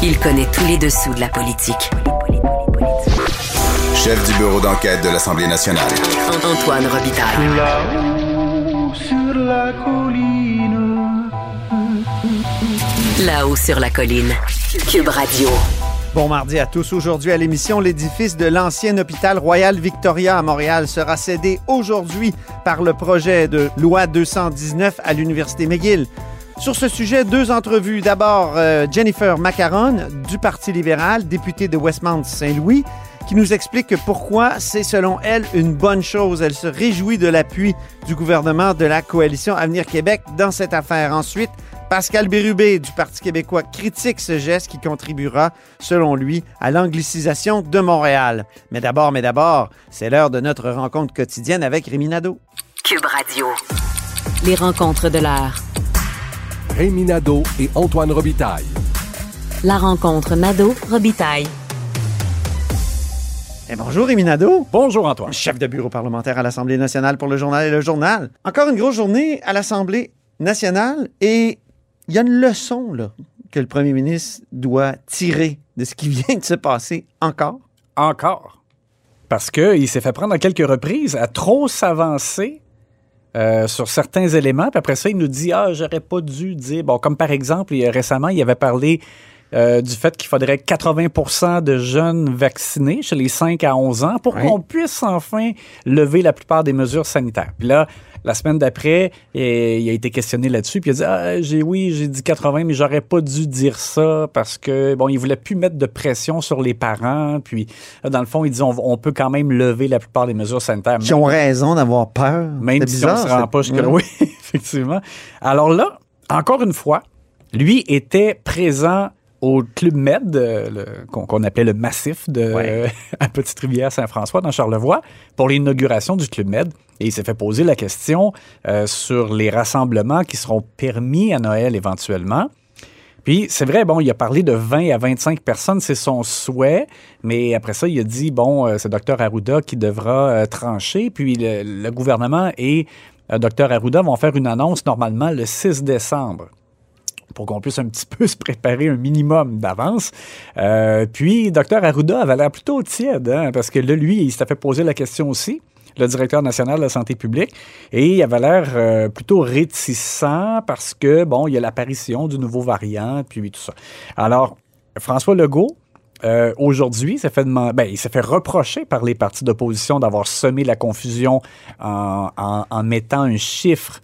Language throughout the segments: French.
Il connaît tous les dessous de la politique. Chef du bureau d'enquête de l'Assemblée nationale. Antoine Robitaille. Là-haut sur la colline. Là-haut sur la colline. Cube Radio. Bon mardi à tous. Aujourd'hui à l'émission, l'édifice de l'ancien hôpital Royal Victoria à Montréal sera cédé aujourd'hui par le projet de loi 219 à l'Université McGill. Sur ce sujet, deux entrevues. D'abord, euh, Jennifer Macaron du Parti libéral, députée de Westmount-Saint-Louis, qui nous explique pourquoi c'est selon elle une bonne chose. Elle se réjouit de l'appui du gouvernement de la coalition Avenir Québec dans cette affaire. Ensuite, Pascal Bérubé du Parti québécois critique ce geste qui contribuera, selon lui, à l'anglicisation de Montréal. Mais d'abord, mais d'abord, c'est l'heure de notre rencontre quotidienne avec Rémi Nadeau. Cube Radio. Les rencontres de l'heure. Rémi Nadeau et Antoine Robitaille. La rencontre Nadeau-Robitaille. Eh, bonjour Rémi Nadeau. Bonjour Antoine. Chef de bureau parlementaire à l'Assemblée nationale pour le journal et le journal. Encore une grosse journée à l'Assemblée nationale et il y a une leçon là, que le premier ministre doit tirer de ce qui vient de se passer encore. Encore. Parce qu'il s'est fait prendre à quelques reprises à trop s'avancer euh, sur certains éléments. Puis après ça, il nous dit Ah, j'aurais pas dû dire. Bon, comme par exemple, récemment, il avait parlé euh, du fait qu'il faudrait 80% de jeunes vaccinés chez les 5 à 11 ans pour Oui. qu'on puisse enfin lever la plupart des mesures sanitaires. Puis là, la semaine d'après, il a été questionné là-dessus, puis il a dit ah, j'ai oui, j'ai dit 80, mais j'aurais pas dû dire ça parce que bon, il voulait plus mettre de pression sur les parents, puis là, dans le fond, il dit on, on peut quand même lever la plupart des mesures sanitaires. Qui ont raison d'avoir peur. Même si bizarre, on se rend pas jusque. Oui, effectivement. Alors là, encore une fois, lui était présent au Club Med, euh, qu'on appelait le massif de Ouais. à Petite-Rivière-Saint-François dans Charlevoix, pour l'inauguration du Club Med. Et il s'est fait poser la question euh, sur les rassemblements qui seront permis à Noël éventuellement. Puis c'est vrai, bon, il a parlé de 20 à 25 personnes, c'est son souhait, mais après ça, il a dit, bon, euh, c'est Dr Arruda qui devra euh, trancher, puis le, le gouvernement et Dr Arruda vont faire une annonce normalement le 6 décembre pour qu'on puisse un petit peu se préparer un minimum d'avance. Euh, puis, Dr Arruda avait l'air plutôt tiède, hein, parce que là, lui, il s'était fait poser la question aussi, le directeur national de la santé publique, et il avait l'air euh, plutôt réticent parce que, bon, il y a l'apparition du nouveau variant, puis tout ça. Alors, François Legault, euh, aujourd'hui, s'est fait ben, il s'est fait reprocher par les partis d'opposition d'avoir semé la confusion en, mettant un chiffre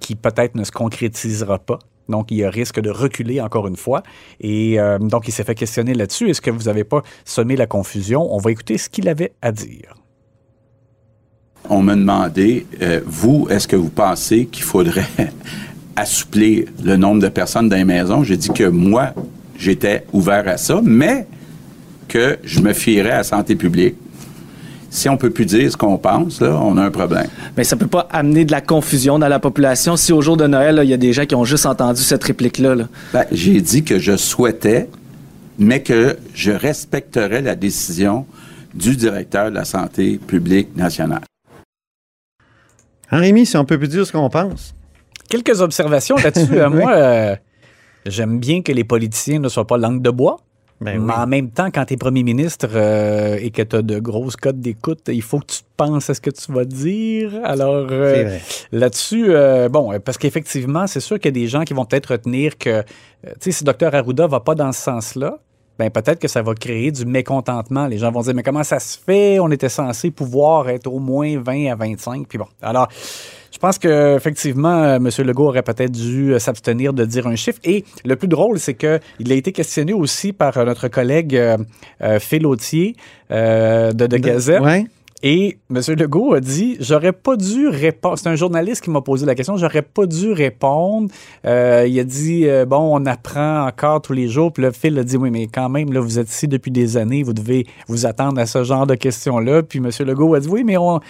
qui peut-être ne se concrétisera pas. Donc, il risque de reculer encore une fois. Et euh, donc, il s'est fait questionner là-dessus. Est-ce que vous n'avez pas semé la confusion? On va écouter ce qu'il avait à dire. On m'a demandé, euh, vous, est-ce que vous pensez qu'il faudrait assouplir le nombre de personnes dans les maisons? J'ai dit que moi, j'étais ouvert à ça, mais que je me fierais à la santé publique. Si on peut plus dire ce qu'on pense, là, on a un problème. Mais ça peut pas amener de la confusion dans la population si au jour de Noël, il y a des gens qui ont juste entendu cette réplique-là. là. Ben, j'ai dit que je souhaitais, mais que je respecterais la décision du directeur de la santé publique nationale. Hein, Rémi, si on peut plus dire ce qu'on pense. Quelques observations là-dessus. Euh, Moi, euh, j'aime bien que les politiciens ne soient pas langue de bois. Ben Mais en même temps, quand tu es premier ministre euh, et que tu as de grosses cotes d'écoute, il faut que tu penses à ce que tu vas dire. Alors, euh, là-dessus, euh, bon, parce qu'effectivement, c'est sûr qu'il y a des gens qui vont peut-être retenir que, tu sais, si Dr. Arruda va pas dans ce sens-là, ben peut-être que ça va créer du mécontentement. Les gens vont dire, mais comment ça se fait? On était censé pouvoir être au moins 20 à 25. Puis bon, alors, je pense que effectivement, euh, M. Legault aurait peut-être dû euh, s'abstenir de dire un chiffre. Et le plus drôle, c'est que il a été questionné aussi par euh, notre collègue euh, euh, Phil Autier euh, de, de Gazette. Ouais. Et M. Legault a dit J'aurais pas dû répondre. C'est un journaliste qui m'a posé la question. J'aurais pas dû répondre. Euh, il a dit euh, Bon, on apprend encore tous les jours. Puis le Phil a dit Oui, mais quand même, là, vous êtes ici depuis des années. Vous devez vous attendre à ce genre de questions-là. Puis M. Legault a dit Oui, mais on.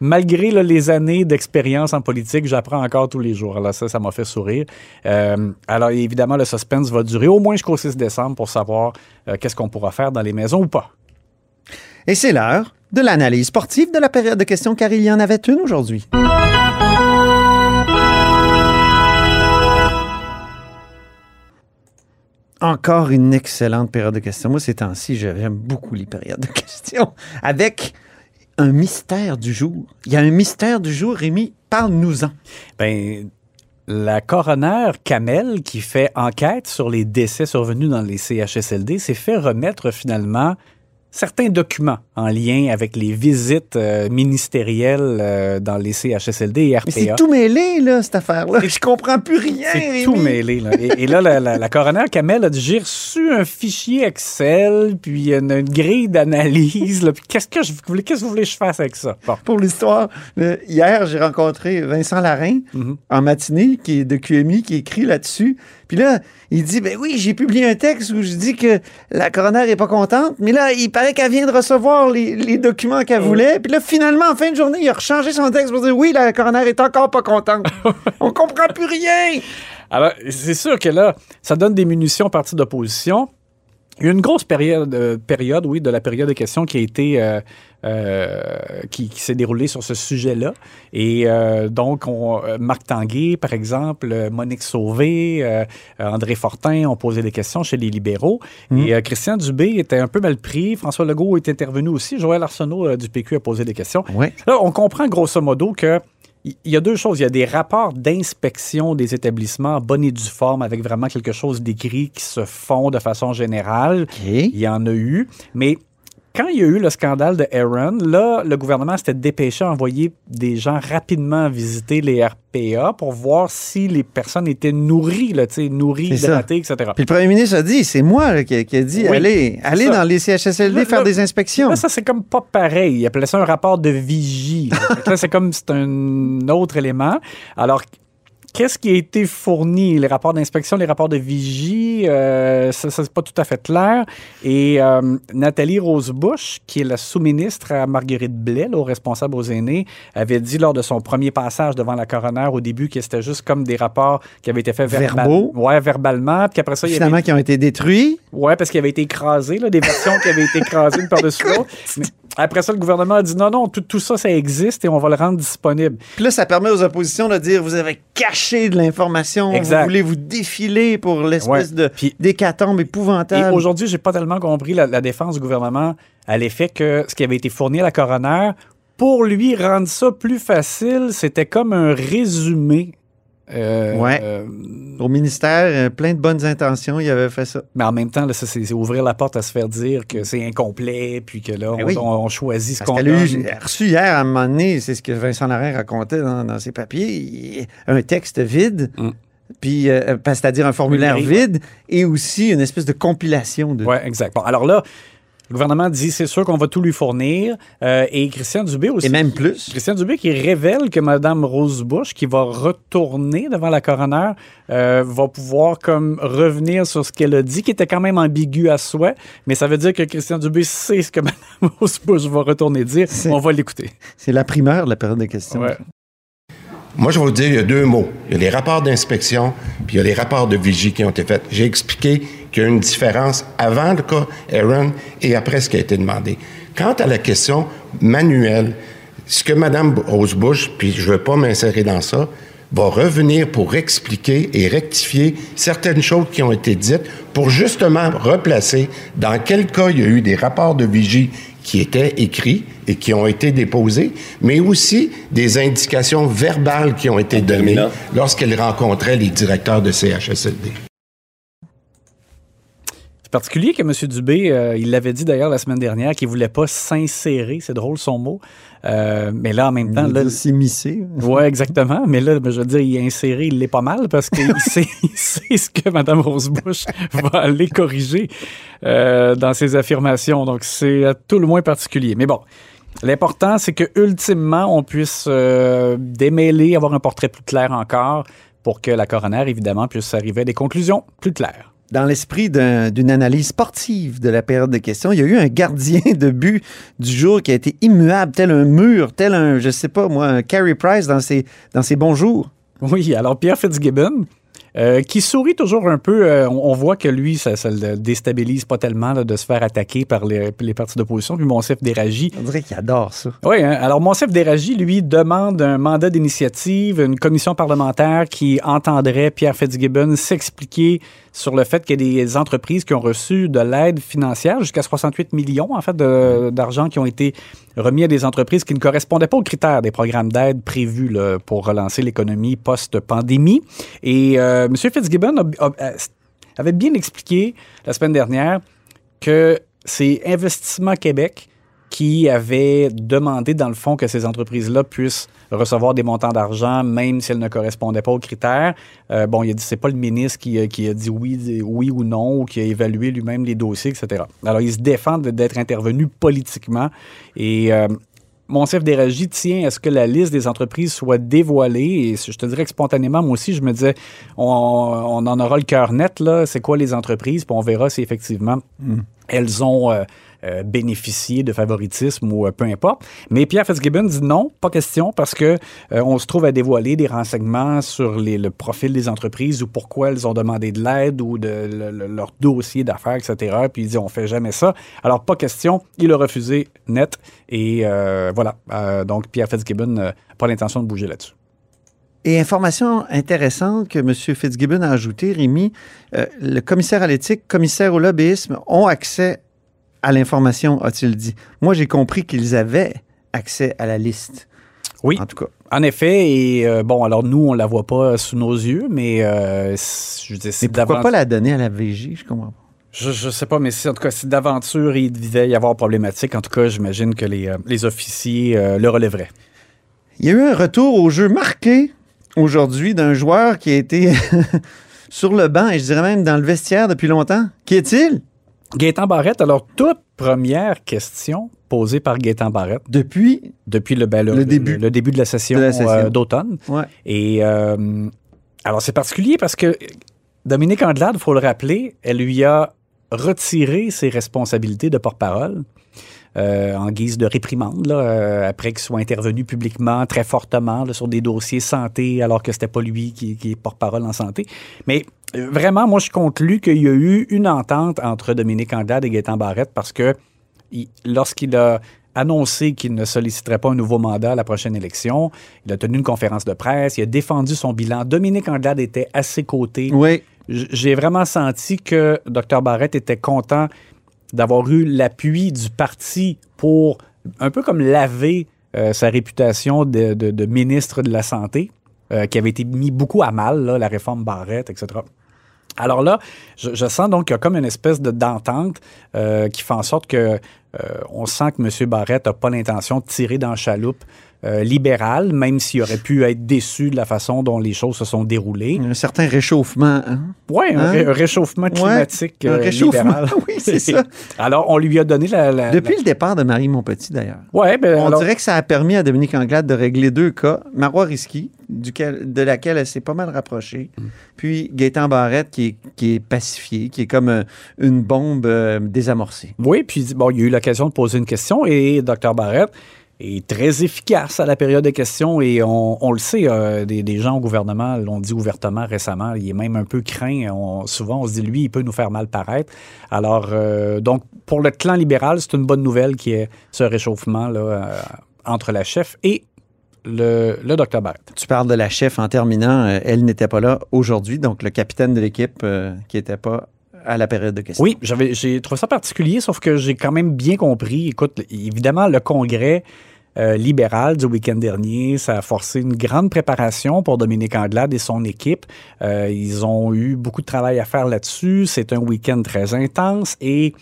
Malgré les années d'expérience en politique, j'apprends encore tous les jours. Alors ça, ça m'a fait sourire. Euh, alors évidemment, le suspense va durer au moins jusqu'au 6 décembre pour savoir qu'est-ce qu'on pourra faire dans les maisons ou pas. Et c'est l'heure de l'analyse sportive de la période de questions, car il y en avait une aujourd'hui. Encore une excellente période de questions. Moi, ces temps-ci, j'aime beaucoup les périodes de questions. Avec un mystère du jour. Il y a un mystère du jour, Rémi. Parle-nous-en. Ben, la coroner Kamel, qui fait enquête sur les décès survenus dans les CHSLD, s'est fait remettre finalement certains documents en lien avec les visites euh, ministérielles euh, dans les CHSLD et RPA. Mais c'est tout mêlé, là, cette affaire-là. Je comprends plus rien, C'est tout mêlé. Là. Et, et là, la, la, la coroner Kamel a dit J'ai reçu un fichier Excel, puis une, une grille d'analyse. là, puis Qu'est-ce que, je, qu'est-ce que vous voulez que je fasse avec ça? Bon. Pour l'histoire, hier, j'ai rencontré Vincent Larin Mhm. en matinée, qui est de QMI, qui écrit là-dessus. Puis là, il dit, ben oui, j'ai publié un texte où je dis que la coroner est pas contente, mais là, il paraît qu'elle vient de recevoir les, les documents qu'elle voulait. Puis là, finalement, en fin de journée, il a rechangé son texte pour dire, oui, la coroner est encore pas contente. On comprend plus rien. Alors, c'est sûr que là, ça donne des munitions au parti d'opposition. Il y a eu une grosse période, euh, période, oui, de la période de questions qui a été, euh, euh, qui, qui s'est déroulée sur ce sujet-là. Et donc, on, Marc Tanguay, par exemple, Monique Sauvé, André Fortin ont posé des questions chez les libéraux. Et euh, Christian Dubé était un peu mal pris. François Legault est intervenu aussi. Joël Arsenault du PQ a posé des questions. Ouais. Là, on comprend grosso modo que il y a deux choses. Il y a des rapports d'inspection des établissements en bonne et due forme avec vraiment quelque chose d'écrit qui se font de façon générale. Il y en a eu. Mais quand il y a eu le scandale de Aaron, là, le gouvernement s'était dépêché à envoyer des gens rapidement visiter les RPA pour voir si les personnes étaient nourries, là, tu sais, nourries, hydratées, etc. Puis le premier ministre a dit, c'est moi là, qui, a dit, Oui, allez, allez ça. dans les CHSLD Là, faire là, des inspections. Là, ça, c'est comme pas pareil. Il appelait ça un rapport de vigie. là, c'est comme c'est un autre élément. Alors, qu'est-ce qui a été fourni? Les rapports d'inspection, les rapports de vigie, euh, ça, ça, c'est pas tout à fait clair. Et euh, Nathalie Rosebush, qui est la sous-ministre à Marguerite Blais, là, au responsable aux aînés, avait dit lors de son premier passage devant la coroner au début que c'était juste comme des rapports qui avaient été faits verbal- Verbaux? Ouais, verbalement. Puis après ça, il y avait qui ont été détruits? Ouais, parce qu'il avait été écrasé, là, des versions qui avaient été écrasées une par-dessus l'autre. Mais après ça, le gouvernement a dit non, non, tout, tout ça, ça existe et on va le rendre disponible. Puis là, ça permet aux oppositions de dire vous avez caché de l'information, vous voulez vous défiler pour l'espèce Ouais. de d'hécatombe épouvantable. aujourd'hui, j'ai pas tellement compris la, la défense du gouvernement à l'effet que ce qui avait été fourni à la coroner, pour lui rendre ça plus facile, c'était comme un résumé. Euh, Ouais. euh, Au ministère, euh, plein de bonnes intentions, il avait fait ça. mais en même temps, là, ça, c'est c'est ouvrir la porte à se faire dire que c'est incomplet, puis que là, Ben on, oui. on- on choisit ce Parce qu'on a eu- reçu hier, à un moment donné, c'est ce que Vincent Larin racontait dans, dans ses papiers, un texte vide, Mm. puis euh, c'est-à-dire un formulaire vide, et aussi une espèce de compilation de... Oui, exact. Bon, alors là, le gouvernement dit c'est sûr qu'on va tout lui fournir. Euh, et Christian Dubé aussi. Et même plus. Christian Dubé qui révèle que Mme Rosebush, qui va retourner devant la coroner, euh, va pouvoir comme revenir sur ce qu'elle a dit, qui était quand même ambigu à souhait. Mais ça veut dire que Christian Dubé sait ce que Mme Rosebush va retourner dire. On va l'écouter. C'est la primeur de la période de questions. Ouais. Moi, je vais vous dire, il y a deux mots. Il y a les rapports d'inspection, puis il y a les rapports de vigie qui ont été faits. J'ai expliqué qu'il y a une différence avant le cas Aaron et après ce qui a été demandé. Quant à la question manuelle, ce que Mme Rosebush, puis je ne veux pas m'insérer dans ça, va revenir pour expliquer et rectifier certaines choses qui ont été dites pour justement replacer dans quel cas il y a eu des rapports de vigie qui étaient écrits et qui ont été déposés, mais aussi des indications verbales qui ont été données lorsqu'elle rencontrait les directeurs de CHSLD. C'est particulier que M. Dubé, euh, il l'avait dit d'ailleurs la semaine dernière qu'il voulait pas s'insérer, c'est drôle son mot, euh, mais là en même temps... Là, S'immiscer. Oui, exactement. Mais là, je veux dire, il est inséré, il l'est pas mal parce qu'il sait, il sait ce que Mme Rosebush va aller corriger euh, dans ses affirmations. Donc, c'est à tout le moins particulier. Mais bon, l'important, c'est que ultimement, on puisse euh, démêler, avoir un portrait plus clair encore pour que la coroner, évidemment, puisse arriver à des conclusions plus claires. Dans l'esprit d'un- d'une analyse sportive de la période de questions, il y a eu un gardien de but du jour qui a été immuable, tel un mur, tel un, je sais pas moi, un Carey Price dans ses, dans ses bons jours. Oui, alors Pierre Fitzgibbon, euh, qui sourit toujours un peu, euh, on, voit que lui, ça, ça le déstabilise pas tellement là, de se faire attaquer par les, les partis d'opposition. Puis Monsef Déragi. On dirait qu'il adore ça. Oui, hein, alors Monsef Déragi, lui, demande un mandat d'initiative, une commission parlementaire qui entendrait Pierre Fitzgibbon s'expliquer sur le fait qu'il y a des entreprises qui ont reçu de l'aide financière, jusqu'à 68 millions, en fait, d'argent qui ont été remis à des entreprises qui ne correspondaient pas aux critères des programmes d'aide prévus là, pour relancer l'économie post-pandémie. Et euh, M. Fitzgibbon avait bien expliqué la semaine dernière que c'est Investissement Québec qui avait demandé, dans le fond, que ces entreprises-là puissent recevoir des montants d'argent, même si elles ne correspondaient pas aux critères. Euh, bon, il a dit, c'est pas le ministre qui, a- qui a dit oui, oui ou non, ou qui a évalué lui-même les dossiers, etc. Alors, il se défend d'être intervenu politiquement. Et euh, Monsef Déragi tient à ce que la liste des entreprises soit dévoilée. Et je te dirais que spontanément, moi aussi, je me disais, on, on en aura le cœur net, là. C'est quoi les entreprises? Puis on verra si effectivement elles ont euh, euh, bénéficié de favoritisme ou euh, peu importe. Mais Pierre Fitzgibbon dit non, pas question, parce que euh, on se trouve à dévoiler des renseignements sur les- le profil des entreprises ou pourquoi elles ont demandé de l'aide ou de le- le- leur dossier d'affaires, etc. Puis il dit on fait jamais ça. Alors pas question, il a refusé net et voilà. Donc Pierre Fitzgibbon n'a pas l'intention de bouger là-dessus. Et information intéressante que M. Fitzgibbon a ajoutée, Rémi, le commissaire à l'éthique, commissaire au lobbyisme ont accès à l'information, a-t-il dit. Moi, j'ai compris qu'ils avaient accès à la liste. Oui. En tout cas. En effet, et euh, bon, alors nous, on la voit pas sous nos yeux, mais euh, je c'est Mais pourquoi pas la donner à la VJ? Je comprends pas. Je, je sais pas, mais si, en tout cas, si d'aventure il devait y avoir problématique, en tout cas, j'imagine que les, euh, les officiers euh, le relèveraient. Il y a eu un retour au jeu marqué aujourd'hui d'un joueur qui a été sur le banc et je dirais même dans le vestiaire depuis longtemps. Qui est-il? Gaétan Barrette, alors, toute première question posée par Gaétan Barrette. Depuis? Depuis le, ben, le, Le début. le début de la session, euh, d'automne. Ouais. Et euh, alors, c'est particulier parce que Dominique Andelade, il faut le rappeler, elle lui a retiré ses responsabilités de porte-parole. euh, en guise de réprimande, là, euh, après qu'il soit intervenu publiquement très fortement là, sur des dossiers santé, alors que c'était pas lui qui, qui est porte-parole en santé. Mais vraiment, moi, je conclus qu'il y a eu une entente entre Dominique Anglade et Gaétan Barrette parce que il- lorsqu'il a annoncé qu'il ne solliciterait pas un nouveau mandat à la prochaine élection, il a tenu une conférence de presse, il a défendu son bilan. Dominique Anglade était à ses côtés. Oui. J'ai vraiment senti que Dr Barrett était content d'avoir eu l'appui du parti pour un peu comme laver euh, sa réputation de, de- de ministre de la Santé, euh, qui avait été mis beaucoup à mal, là, la réforme Barrett, etc. Alors là, je, sens donc qu'il y a comme une espèce de d'entente euh, qui fait en sorte que euh, on sent que M. Barrett n'a pas l'intention de tirer dans la chaloupe euh, libérale, même s'il aurait pu être déçu de la façon dont les choses se sont déroulées. Un certain réchauffement. hein? Oui, un, Hein? ré- un réchauffement climatique Ouais, un euh, réchauffement, libéral. oui, c'est ça. Alors, on lui a donné la... la- Depuis la- le départ de Marie Montpetit, d'ailleurs. Ouais, ben, On alors- dirait que ça a permis à Dominique Anglade de régler deux cas. Marois Risky, duquel, de laquelle elle s'est pas mal rapprochée. Mm. Puis Gaétan Barrette, qui est, qui est pacifié, qui est comme euh, une bombe euh, désamorcée. Oui, puis bon, il y a eu l'occasion de poser une question et Dr Barrett est très efficace à la période de questions et on, on le sait, euh, des, des gens au gouvernement l'ont dit ouvertement récemment, il est même un peu craint. On- souvent, on se dit, lui, il peut nous faire mal paraître. Alors, euh, donc, pour le clan libéral, c'est une bonne nouvelle qui est ce réchauffement là, euh, entre la chef et le, le Dr Barrett. Tu parles de la chef en terminant. Elle n'était pas là aujourd'hui, donc le capitaine de l'équipe qui n'était pas à la période de questions. Oui, j'avais, j'ai trouvé ça particulier, sauf que j'ai quand même bien compris. Écoute, évidemment, le congrès euh, libéral du week-end dernier, ça a forcé une grande préparation pour Dominique Anglade et son équipe. Euh, ils ont eu beaucoup de travail à faire là-dessus. C'est un week-end très intense et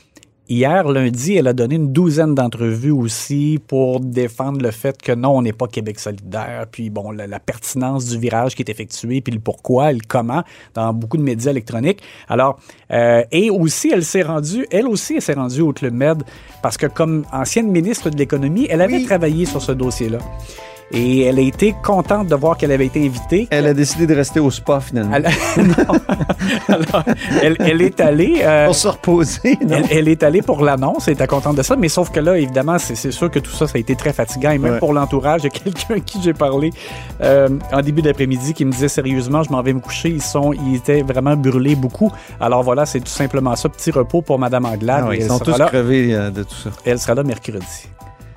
Hier, lundi, elle a donné une douzaine d'entrevues aussi pour défendre le fait que non, on n'est pas Québec solidaire, puis bon, la, la, pertinence du virage qui est effectué, puis le pourquoi, le comment, dans beaucoup de médias électroniques. Alors, euh, et aussi, elle s'est rendue, elle aussi, elle s'est rendue au Club Med, parce que comme ancienne ministre de l'économie, elle avait oui. travaillé sur ce dossier-là. Et elle a été contente de voir qu'elle avait été invitée. Elle a décidé de rester au spa finalement. Elle, Alors, elle, elle, est allée. Euh, pour se reposer. Elle, elle, est allée pour l'annonce. Elle était contente de ça. Mais sauf que là, évidemment, c'est sûr que tout ça, ça a été très fatigant. Et même ouais. pour l'entourage, il y a quelqu'un à qui j'ai parlé euh, en début d'après-midi qui me disait sérieusement, je m'en vais me coucher. Ils, sont, ils étaient vraiment brûlés beaucoup. Alors voilà, c'est tout simplement ça. Petit repos pour Mme Anglade. Ah ils sont tous là. crevés euh, de tout ça. Elle sera là mercredi.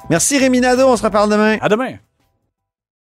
Merci Rémi Nadeau. On se reparle demain. À demain.